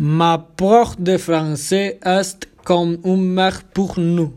Ma prof de français est comme une mère pour nous.